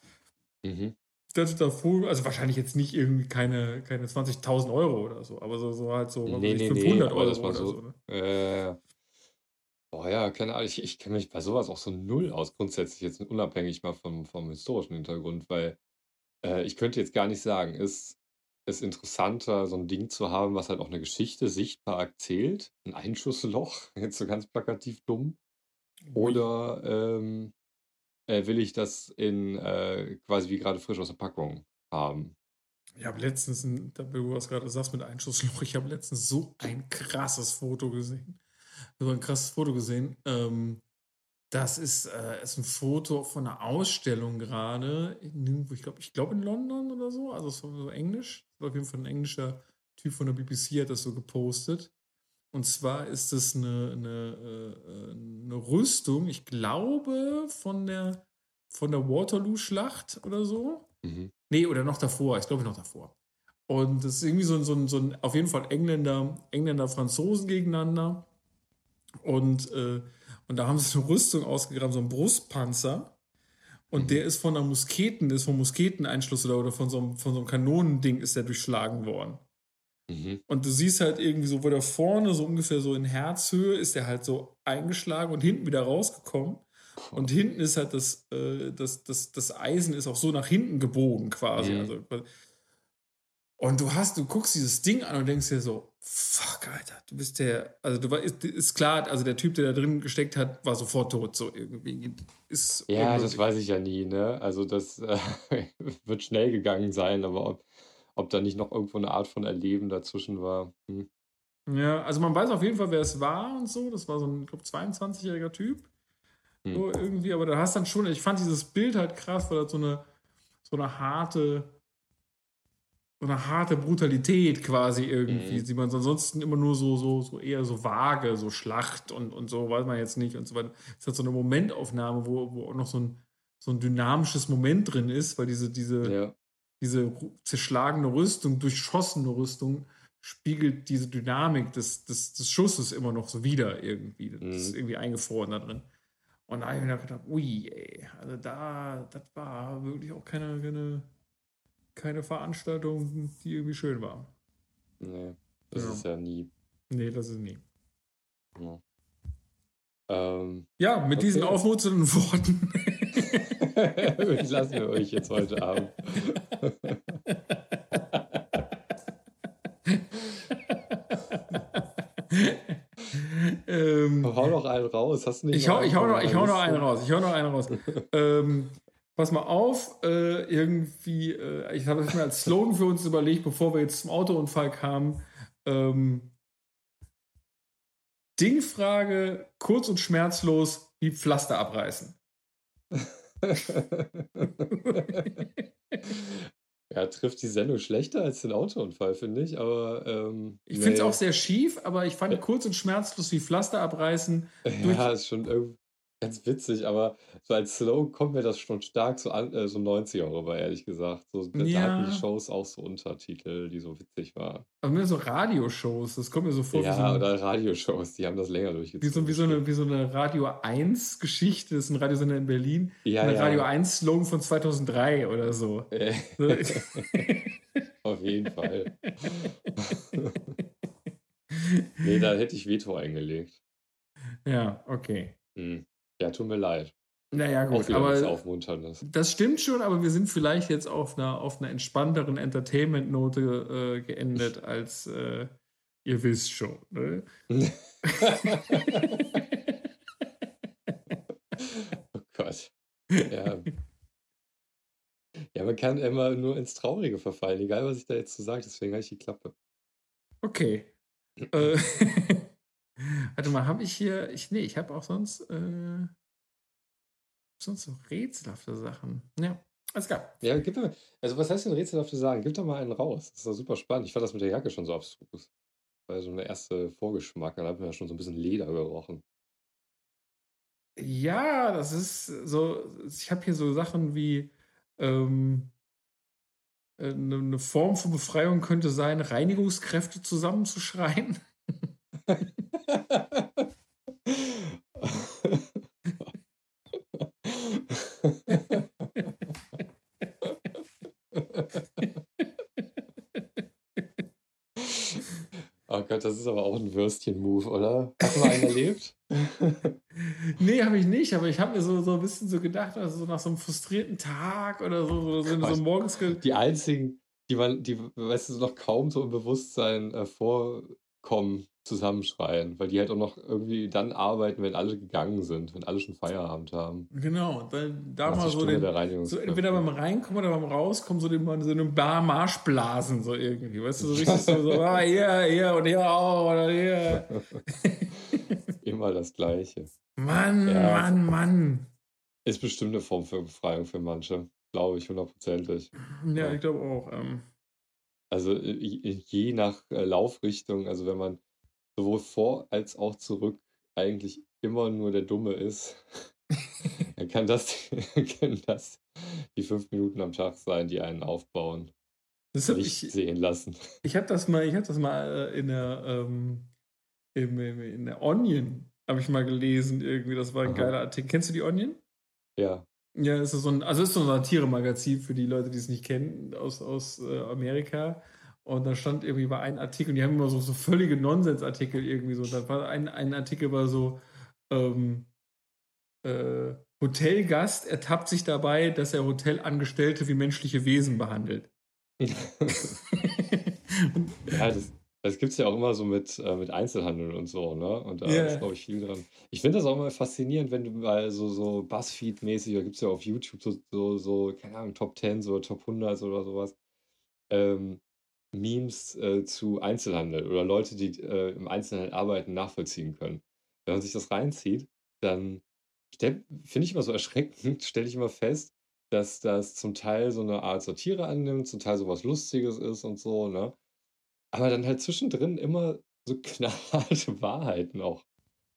mhm. dass du davor, also wahrscheinlich jetzt nicht irgendwie keine, keine 20.000 Euro oder so, aber so, so halt so nee, nee, 500 nee, Euro oder so. so ne? äh, Boah, ja, keine Ahnung. Ich, ich kenne mich bei sowas auch so null aus, grundsätzlich jetzt unabhängig mal vom, vom historischen Hintergrund, weil äh, ich könnte jetzt gar nicht sagen, ist es interessanter, so ein Ding zu haben, was halt auch eine Geschichte sichtbar erzählt, ein Einschussloch, [LAUGHS] jetzt so ganz plakativ dumm, oder ähm, äh, will ich das in äh, quasi wie gerade frisch aus der Packung haben? Ich habe letztens, ein, da du was gerade sagst mit Einschussloch, ich habe letztens so ein krasses Foto gesehen habe ein krasses Foto gesehen. Ähm, das ist, äh, ist ein Foto von einer Ausstellung gerade, ich glaube ich glaub in London oder so, also so, so Englisch. Das war auf jeden Fall ein englischer Typ von der BBC, hat das so gepostet. Und zwar ist es eine, eine, äh, eine Rüstung, ich glaube, von der, von der Waterloo-Schlacht oder so. Mhm. Nee, oder noch davor, ich glaube noch davor. Und das ist irgendwie so, so, so ein, auf jeden Fall Engländer, Engländer, Franzosen gegeneinander. Und, äh, und da haben sie eine Rüstung ausgegraben, so einen Brustpanzer. Und mhm. der ist von einer Musketen, ist vom Musketeneinschluss oder, oder von, so einem, von so einem Kanonending ist der durchschlagen worden. Mhm. Und du siehst halt irgendwie so, wo der vorne so ungefähr so in Herzhöhe ist der halt so eingeschlagen und hinten wieder rausgekommen. Und hinten ist halt das, äh, das, das, das Eisen ist auch so nach hinten gebogen quasi. Mhm. Also und du hast, du guckst dieses Ding an und denkst dir so, fuck, Alter, du bist der, also du ist, ist klar, also der Typ, der da drin gesteckt hat, war sofort tot, so irgendwie. Ist ja, das weiß ich ja nie, ne? Also das äh, [LAUGHS] wird schnell gegangen sein, aber ob, ob da nicht noch irgendwo eine Art von Erleben dazwischen war. Hm. Ja, also man weiß auf jeden Fall, wer es war und so. Das war so ein, ich glaube, 22-jähriger Typ. Hm. So irgendwie, aber da hast dann schon, ich fand dieses Bild halt krass, weil das so eine, so eine harte, so eine harte Brutalität quasi irgendwie, mhm. sieht man ansonsten immer nur so, so, so eher so vage, so Schlacht und, und so, weiß man jetzt nicht und so weiter. Es ist halt so eine Momentaufnahme, wo, wo auch noch so ein, so ein dynamisches Moment drin ist, weil diese, diese, ja. diese zerschlagene Rüstung, durchschossene Rüstung spiegelt diese Dynamik des, des, des Schusses immer noch so wieder irgendwie. Das mhm. ist irgendwie eingefroren da drin. Und da habe ich mir gedacht, ui, ey, also da, das war wirklich auch keine, keine, keine Veranstaltung, die irgendwie schön war. Nee, das ja. ist ja nie. Nee, das ist nie. Ja, ähm, ja mit okay. diesen aufmunternden [LAUGHS] Worten. lassen wir euch jetzt heute Abend. ähm, hau noch einen raus. Hast du nicht ich, hau, ich, hau noch, ich hau noch einen raus. Ich hau noch einen raus. [LAUGHS] ähm, pass mal auf, äh, irgendwie, äh, ich habe das mir als Slogan für uns überlegt, bevor wir jetzt zum Autounfall kamen. Ähm, Dingfrage, kurz und schmerzlos, wie Pflaster abreißen. [LAUGHS] Ja, trifft die Sendung schlechter als den Autounfall, finde ich, aber. Ähm, ich finde es auch sehr schief, aber ich fand kurz und schmerzlos wie Pflaster abreißen. Ja, ist schon irgendwie ganz witzig, aber so als Slow kommt mir das schon stark so, an, äh, so 90er rüber, ehrlich gesagt. So, da ja. hatten die Shows auch so Untertitel, die so witzig waren. Aber mir so Radioshows, das kommt mir so vor. Ja, so ein, oder Radioshows, die haben das länger durchgezogen. Wie so, wie so, eine, wie so eine Radio 1-Geschichte, das ist ein Radiosender in Berlin. Ja, eine ja. Radio 1-Slogan von 2003 oder [LAUGHS] so. Auf jeden Fall. [LAUGHS] nee, da hätte ich Veto eingelegt. Ja, okay. Hm. Ja, tut mir leid. Naja, gut, aber das stimmt schon, aber wir sind vielleicht jetzt auf einer, auf einer entspannteren Entertainment-Note äh, geendet, [LAUGHS] als äh, ihr wisst schon. Ne? [LAUGHS] oh Gott. Ja. ja, man kann immer nur ins Traurige verfallen, egal was ich da jetzt so sage, deswegen habe ich die Klappe. Okay. [CLEARS THROAT] äh, [LAUGHS] Warte mal, habe ich hier. Ich, nee, ich habe auch sonst. Äh, sonst so rätselhafte Sachen. Ja, alles klar. Ja, gib mal. Also, was heißt denn rätselhafte Sachen? Gib doch mal einen raus. Das ist doch super spannend. Ich fand das mit der Jacke schon so abstrus. War so der erste Vorgeschmack. Dann hat man ja schon so ein bisschen Leder gerochen. Ja, das ist so. Ich habe hier so Sachen wie. Ähm, eine äh, Form von Befreiung könnte sein, Reinigungskräfte zusammenzuschreien. [LAUGHS] Oh Gott, das ist aber auch ein Würstchen-Move, oder? Hast du mal einen erlebt? [LAUGHS] nee, habe ich nicht, aber ich habe mir so, so ein bisschen so gedacht, also so nach so einem frustrierten Tag oder so, so, so, so morgens. Die einzigen, die man, die, weißt du, noch kaum so im Bewusstsein äh, vorkommen, zusammenschreien, weil die halt auch noch irgendwie dann arbeiten, wenn alle gegangen sind, wenn alle schon Feierabend haben. Genau, dann da mal so, den, so entweder beim Reinkommen oder beim Rauskommen so, den, so eine Bar Marschblasen so irgendwie, weißt du, so richtig so, so ah, hier, hier und hier auch oder hier. [LAUGHS] Immer das Gleiche. Mann, ja, Mann, Mann. Ist bestimmt eine Form für Befreiung für manche, glaube ich, hundertprozentig. Ja, ja, ich glaube auch. Ähm. Also je nach äh, Laufrichtung, also wenn man sowohl vor als auch zurück eigentlich immer nur der Dumme ist, [LAUGHS] dann kann das, [LAUGHS] können das die fünf Minuten am Tag sein, die einen aufbauen. Das nicht ich, sehen lassen. Ich habe das mal, ich habe das mal äh, in der, ähm, in, in der Onion habe ich mal gelesen irgendwie. Das war ein Aha. geiler Artikel. Kennst du die Onion? Ja. Ja, es ist so ein, also ist so ein Satire-Magazin für die Leute, die es nicht kennen aus, aus äh, Amerika. Und da stand irgendwie bei einem Artikel, die haben immer so, so völlige Nonsensartikel irgendwie so. Da war ein, ein Artikel war so, ähm, äh, Hotelgast ertappt sich dabei, dass er Hotelangestellte wie menschliche Wesen behandelt. [LAUGHS] ja, das, das gibt es ja auch immer so mit, äh, mit Einzelhandel und so, ne? Und da yeah. ist, glaube ich, viel dran. Ich finde das auch immer faszinierend, wenn du mal so, so Buzzfeed-mäßig, da gibt es ja auf YouTube so, so, so, keine Ahnung, Top 10, so Top 100 oder sowas. Ähm, Memes äh, zu Einzelhandel oder Leute, die äh, im Einzelhandel arbeiten, nachvollziehen können. Wenn man sich das reinzieht, dann finde ich immer so erschreckend, [LAUGHS] stelle ich immer fest, dass das zum Teil so eine Art Satire annimmt, zum Teil so was Lustiges ist und so, ne? Aber dann halt zwischendrin immer so [LAUGHS] knallharte Wahrheiten auch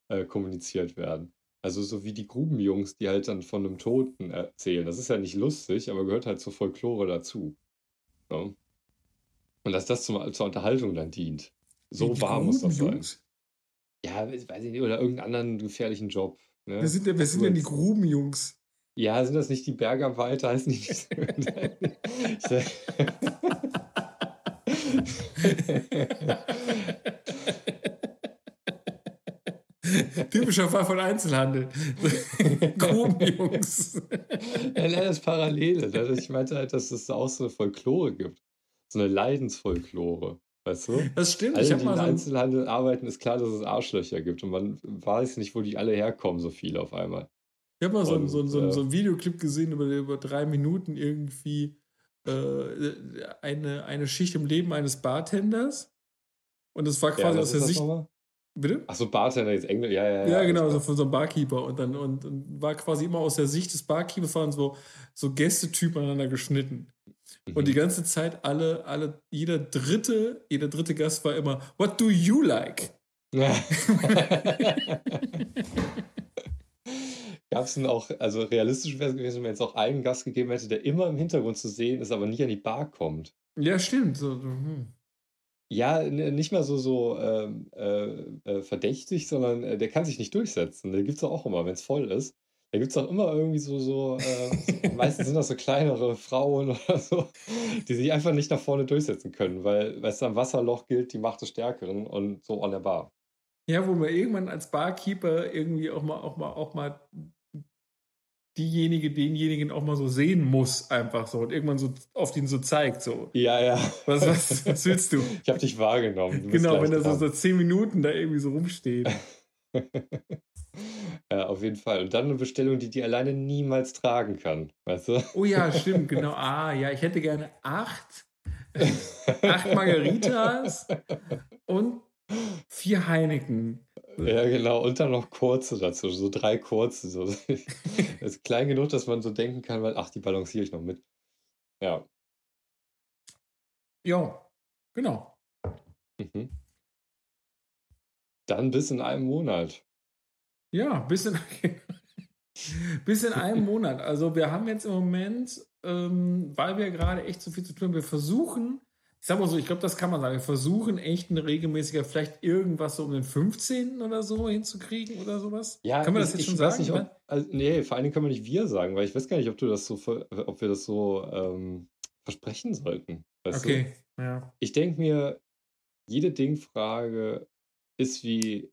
äh, kommuniziert werden. Also so wie die Grubenjungs, die halt dann von einem Toten erzählen. Das ist ja nicht lustig, aber gehört halt zur Folklore dazu. Ne? Und dass das zum, zur Unterhaltung dann dient. So Die warm muss das sein. Grubenjungs? Ja, weiß ich nicht, oder irgendeinen anderen gefährlichen Job. Ne? Wer sind denn, wer sind denn die Grubenjungs? Ja, sind das nicht die Bergarbeiter? Heißen die nicht? [LAUGHS] Typischer Fall von Einzelhandel. [LAUGHS] Grubenjungs. ja, nein, das ist Parallele. ne? Ich meinte halt, dass es auch so eine Folklore gibt. So eine Leidensfolklore. Weißt du? Das stimmt. Alle, ich die habe im so Einzelhandel arbeiten, ist klar, dass es Arschlöcher gibt. Und man weiß nicht, wo die alle herkommen, so viele auf einmal. ich hab mal so, so, Und, so, ein, äh, so ein Videoclip gesehen über, über drei Minuten irgendwie äh, eine, eine Schicht im Leben eines Bartenders. Und das war Ja, quasi was aus der Sicht. Bitte? Achso, Bartender jetzt Englisch. Ja, ja, ja. Ja, genau, so von so einem Barkeeper. Und dann und, und war quasi immer aus der Sicht des Barkeepers waren so, so Gästetypen aneinander geschnitten. Und die Mhm. ganze Zeit alle, alle, jeder dritte, jeder dritte Gast war immer, What do you like? [LAUGHS] Gab es denn auch, also realistisch wäre es gewesen, wenn es auch einen Gast gegeben hätte, der immer im Hintergrund zu sehen ist, aber nie an die Bar kommt. Ja, stimmt. So, hm. Ja, n- nicht mal so, so ähm, äh, äh, verdächtig, sondern äh, der kann sich nicht durchsetzen. Der gibt es auch immer, wenn es voll ist. Da gibt es auch immer irgendwie so, so äh, meistens sind das so kleinere Frauen [LAUGHS] oder so, die sich einfach nicht nach vorne durchsetzen können, weil, weißt du, am Wasserloch gilt die Macht des Stärkeren und so an der Bar. Ja, wo man irgendwann als Barkeeper irgendwie auch mal, auch mal, auch mal diejenige, denjenigen auch mal so sehen muss, einfach so. Und irgendwann so auf den so zeigt, so. Ja, ja. Was, was, was willst du? Ich habe dich wahrgenommen. Genau, wenn er so, so zehn Minuten da irgendwie so rumsteht. [LAUGHS] Ja, auf jeden Fall. Und dann eine Bestellung, die die alleine niemals tragen kann. Weißt du? Oh ja, [LAUGHS] stimmt, genau. Ah, ja, ich hätte gerne acht, acht Margaritas und vier Heineken. Ja, genau. Und dann noch kurze dazu. So drei kurze. So. Das [LAUGHS] ist klein genug, dass man so denken kann, weil, ach, die balanciere ich noch mit. Ja. Ja, genau. Mhm. Dann bis in einem Monat. Ja, bis in, [LAUGHS] bis in einem Monat. Also wir haben jetzt im Moment, ähm, weil wir gerade echt so viel zu tun haben, wir versuchen, ich sag mal so, ich glaube, das kann man sagen, wir versuchen echt ein regelmäßiger, vielleicht irgendwas so um den 15. oder so hinzukriegen oder sowas. Ja, Können wir das ich, jetzt schon sagen? nicht, ob, also, nee, vor allen Dingen können wir nicht wir sagen, weil ich weiß gar nicht, ob du das so, ob wir das so ähm, versprechen sollten. Weißt du? okay, ja. Ich denke mir, jede Dingfrage ist wie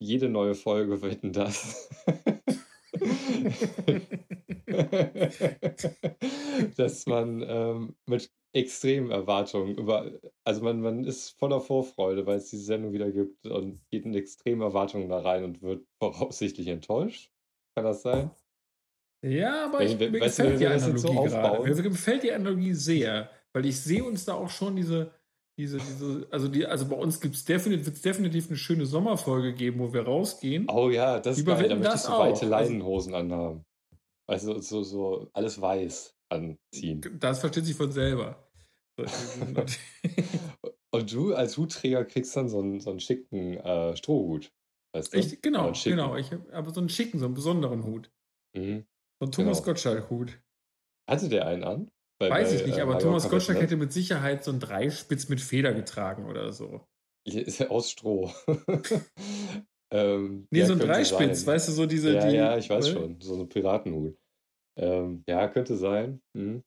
jede neue Folge wetten das. [LAUGHS] Dass man ähm, mit extremen Erwartungen über, also man, man ist voller Vorfreude, weil es diese Sendung wieder gibt und geht in extreme Erwartungen da rein und wird voraussichtlich enttäuscht. Kann das sein? Ja, aber Wenn- ich, mir weißt gefällt die jetzt so Analogie gerade. Mir gefällt die Analogie sehr, weil ich sehe uns da auch schon diese, diese, diese also die, also bei uns gibt's definitiv, wird's definitiv eine schöne Sommerfolge geben, wo wir rausgehen. Oh ja, das ist geil. Da Wetten, möchte ich das so weite. Also Leinenhosen anhaben. Also so, so alles weiß anziehen. Das versteht sich von selber. [LAUGHS] Und du als Hutträger kriegst dann so einen, so einen schicken äh, Strohhut. Weißt du? ich, genau, genau. Ich habe aber so einen schicken, so einen besonderen Hut. Mhm. So einen Thomas Genau. Gottschalk-Hut. Hatte der einen an? Bei- Weiß bei, ich nicht, äh, aber Mallorca Thomas Wetten, Gottschalk das? hätte mit Sicherheit so einen Dreispitz mit Feder getragen oder so. Ist ja aus Stroh. [LAUGHS] ähm, Nee, ja, so ein Dreispitz, sein. weißt du, so diese. Ja, die, ja, ich weiß ne? schon. So ein Piratenhut. Ähm, ja, könnte sein. Mhm.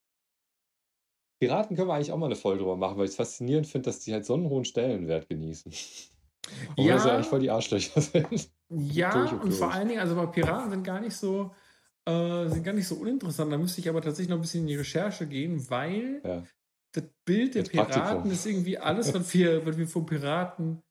Piraten können wir eigentlich auch mal eine Folge drüber machen, weil ich es faszinierend finde, dass die halt so einen hohen Stellenwert genießen. [LAUGHS] Obwohl Ja. ja eigentlich voll die Arschlöcher [LAUGHS] sind. Ja, und vor allen Dingen, also bei Piraten sind gar nicht so, äh, sind gar nicht so uninteressant. Da müsste ich aber tatsächlich noch ein bisschen in die Recherche gehen, weil Ja. das Bild der Ins Piraten Praktikum. ist irgendwie alles, was wir, [LAUGHS] was wir von Piraten,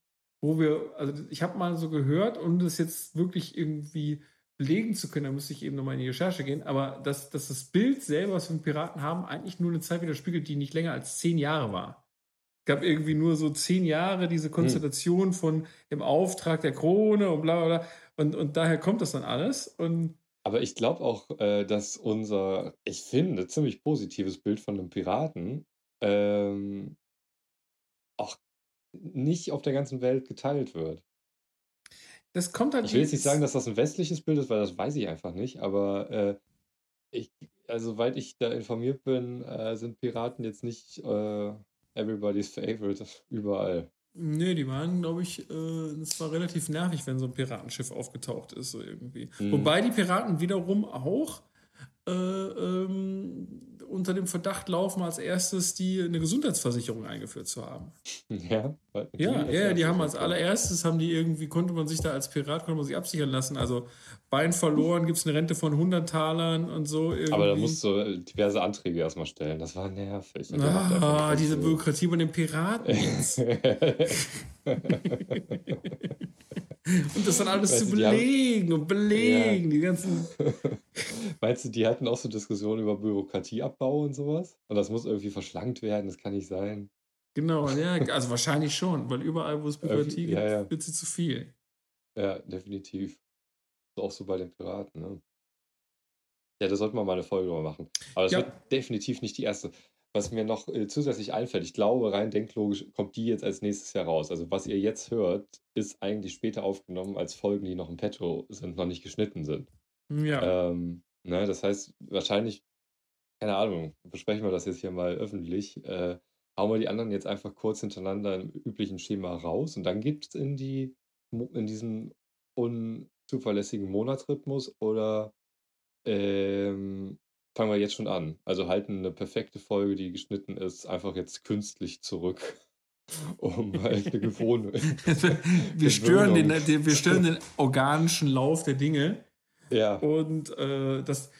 wo wir, also ich habe mal so gehört, um das jetzt wirklich irgendwie belegen zu können, da müsste ich eben nochmal in die Recherche gehen, aber dass, dass das Bild selber, was wir von Piraten haben, eigentlich nur eine Zeit widerspiegelt, die nicht länger als zehn Jahre war. Es gab irgendwie nur so zehn Jahre diese Hm. Konstellation von im Auftrag der Krone und bla bla bla. Und, und daher kommt das dann alles. Und Aber ich glaube auch, äh, dass unser, ich finde, ziemlich positives Bild von einem Piraten ähm, auch nicht auf der ganzen Welt geteilt wird. das kommt halt. Ich will jetzt nicht sagen, dass das ein westliches Bild ist, weil das weiß ich einfach nicht, aber äh, Ich, also, soweit ich da informiert bin, äh, sind Piraten jetzt nicht äh, everybody's favorite [LAUGHS] überall. Nee, die waren, glaube ich, äh, es war relativ nervig, wenn so ein Piratenschiff aufgetaucht ist, so irgendwie. Mhm. Wobei die Piraten wiederum auch äh, ähm, unter dem Verdacht laufen, als erstes die eine Gesundheitsversicherung eingeführt zu haben. Ja, ja, ja, die haben als allererstes haben die irgendwie konnte man sich da als Pirat konnte man sich absichern lassen. Also Bein verloren, gibt es eine Rente von 100 Talern und so. Irgendwie. Aber da musst du diverse Anträge erstmal stellen. Das war nervig. Ah, diese Bürokratie bei den Piraten. [LAUGHS] [LAUGHS] Und das dann alles weißt zu belegen haben, und belegen, ja. die ganzen. [LAUGHS] Meinst du, die hatten auch so Diskussionen über Bürokratieabbau und sowas? Und das muss irgendwie verschlankt werden, das kann nicht sein. Genau, ja, [LAUGHS] also wahrscheinlich schon, weil überall, wo es Bürokratie gibt, ja, ja. wird sie zu viel. Ja, definitiv. Auch so bei den Piraten, ne? Ja, da sollten wir mal eine Folge drüber machen. Aber das ja. wird definitiv nicht die erste. Was mir noch äh, zusätzlich einfällt, ich glaube, rein denklogisch kommt die jetzt als nächstes Jahr raus. Also was ihr jetzt hört, ist eigentlich später aufgenommen als Folgen, die noch im Petro sind, noch nicht geschnitten sind. Ja. Ähm, ne, das heißt, wahrscheinlich, keine Ahnung, besprechen wir das jetzt hier mal öffentlich, äh, hauen wir die anderen jetzt einfach kurz hintereinander im üblichen Schema raus und dann gibt es in die in diesen unzuverlässigen Monatsrhythmus oder ähm, fangen wir jetzt schon an. Also halten eine perfekte Folge, die geschnitten ist, einfach jetzt künstlich zurück. [LAUGHS] Um halt [LAUGHS] [LAUGHS] eine wir, stören den, wir stören den organischen Lauf der Dinge. Ja. Und äh, das,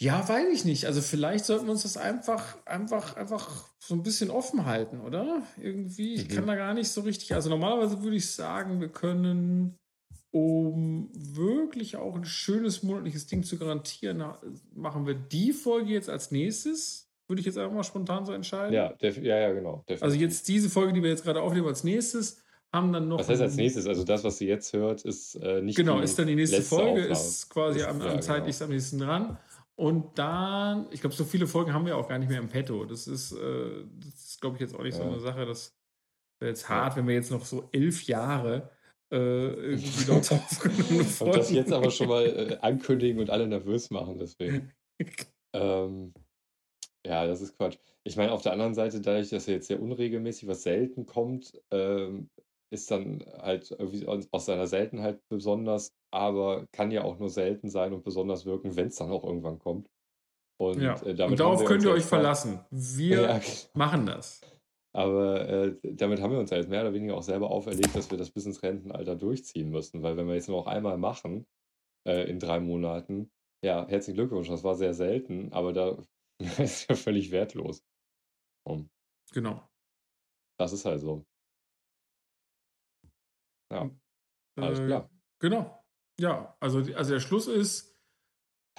ja, weiß ich nicht. Also vielleicht sollten wir uns das einfach, einfach, einfach so ein bisschen offen halten, oder? Irgendwie. Ich mhm. kann da gar nicht so richtig. Also normalerweise würde ich sagen, wir können um wirklich auch ein schönes monatliches Ding zu garantieren, machen wir die Folge jetzt als nächstes. Würde ich jetzt einfach mal spontan so entscheiden. Ja, ja, ja, genau. Definitiv. Also jetzt diese Folge, die wir jetzt gerade aufnehmen, als nächstes, haben dann noch. Was heißt als nächstes? Also das, was sie jetzt hört, ist äh, nicht Genau, ist dann die nächste Folge, Aufnahme. ist quasi ist, am, am ja, zeitlich genau. am nächsten dran. Und dann, ich glaube, so viele Folgen haben wir auch gar nicht mehr im Petto. Das ist, äh, ist glaube ich, jetzt auch nicht ja. so eine Sache. Das wäre jetzt hart, wenn wir jetzt noch so elf Jahre äh, irgendwie dort [LAUGHS] aufgenommen Und das jetzt aber schon mal äh, ankündigen und alle nervös machen, deswegen. [LAUGHS] ähm, ja, das ist Quatsch. Ich meine, auf der anderen Seite, dadurch, dass er jetzt sehr unregelmäßig was selten kommt, ähm, ist dann halt irgendwie aus seiner Seltenheit besonders, aber kann ja auch nur selten sein und besonders wirken, wenn es dann auch irgendwann kommt. Und, ja. äh, und darauf könnt ihr euch verlassen. Wir [LAUGHS] ja, genau. machen das. Aber äh, damit haben wir uns ja jetzt mehr oder weniger auch selber auferlegt, dass wir das bis ins Rentenalter durchziehen müssen. Weil wenn wir jetzt nur noch einmal machen äh, in drei Monaten, ja, herzlichen Glückwunsch, das war sehr selten, aber da [LAUGHS] ist ja völlig wertlos. Um, genau. Das ist halt so. Ja, alles äh, klar. Genau. Ja, also, also der Schluss ist,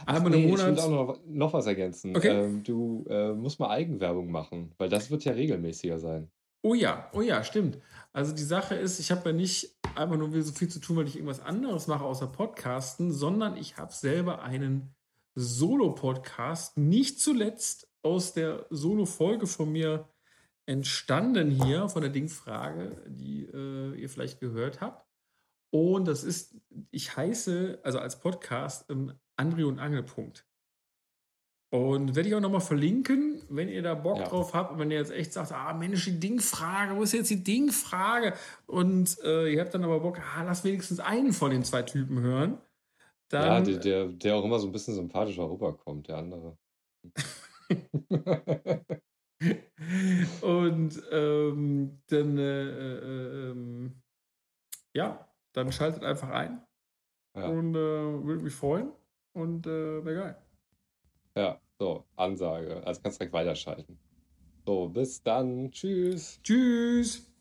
Einmal nee, im Monat. Ich will auch noch, noch was ergänzen. Okay. Ähm, du äh, musst mal Eigenwerbung machen, weil das wird ja regelmäßiger sein. Oh ja, oh ja, stimmt. Also die Sache ist, ich habe ja nicht einfach nur so viel zu tun, weil ich irgendwas anderes mache außer Podcasten, sondern ich habe selber einen Solo-Podcast, nicht zuletzt aus der Solo-Folge von mir entstanden hier, von der Dingfrage, die äh, ihr vielleicht gehört habt. Und das ist, ich heiße, also als Podcast, ähm, André und Angelpunkt. Und werde ich auch nochmal verlinken, wenn ihr da Bock ja. drauf habt und wenn ihr jetzt echt sagt, ah Mensch, die Dingfrage, wo ist jetzt die Dingfrage? Und äh, ihr habt dann aber Bock, ah, lass wenigstens einen von den zwei Typen hören. Dann, ja, der, der, der auch immer so ein bisschen sympathischer rüberkommt, der andere. [LAUGHS] und ähm, dann, äh, äh, ähm, ja, dann schaltet einfach ein. Ja. Und äh, würde mich freuen. Und äh, wäre geil. Ja, so, Ansage. Also kannst direkt weiterschalten. So, bis dann. Tschüss. Tschüss.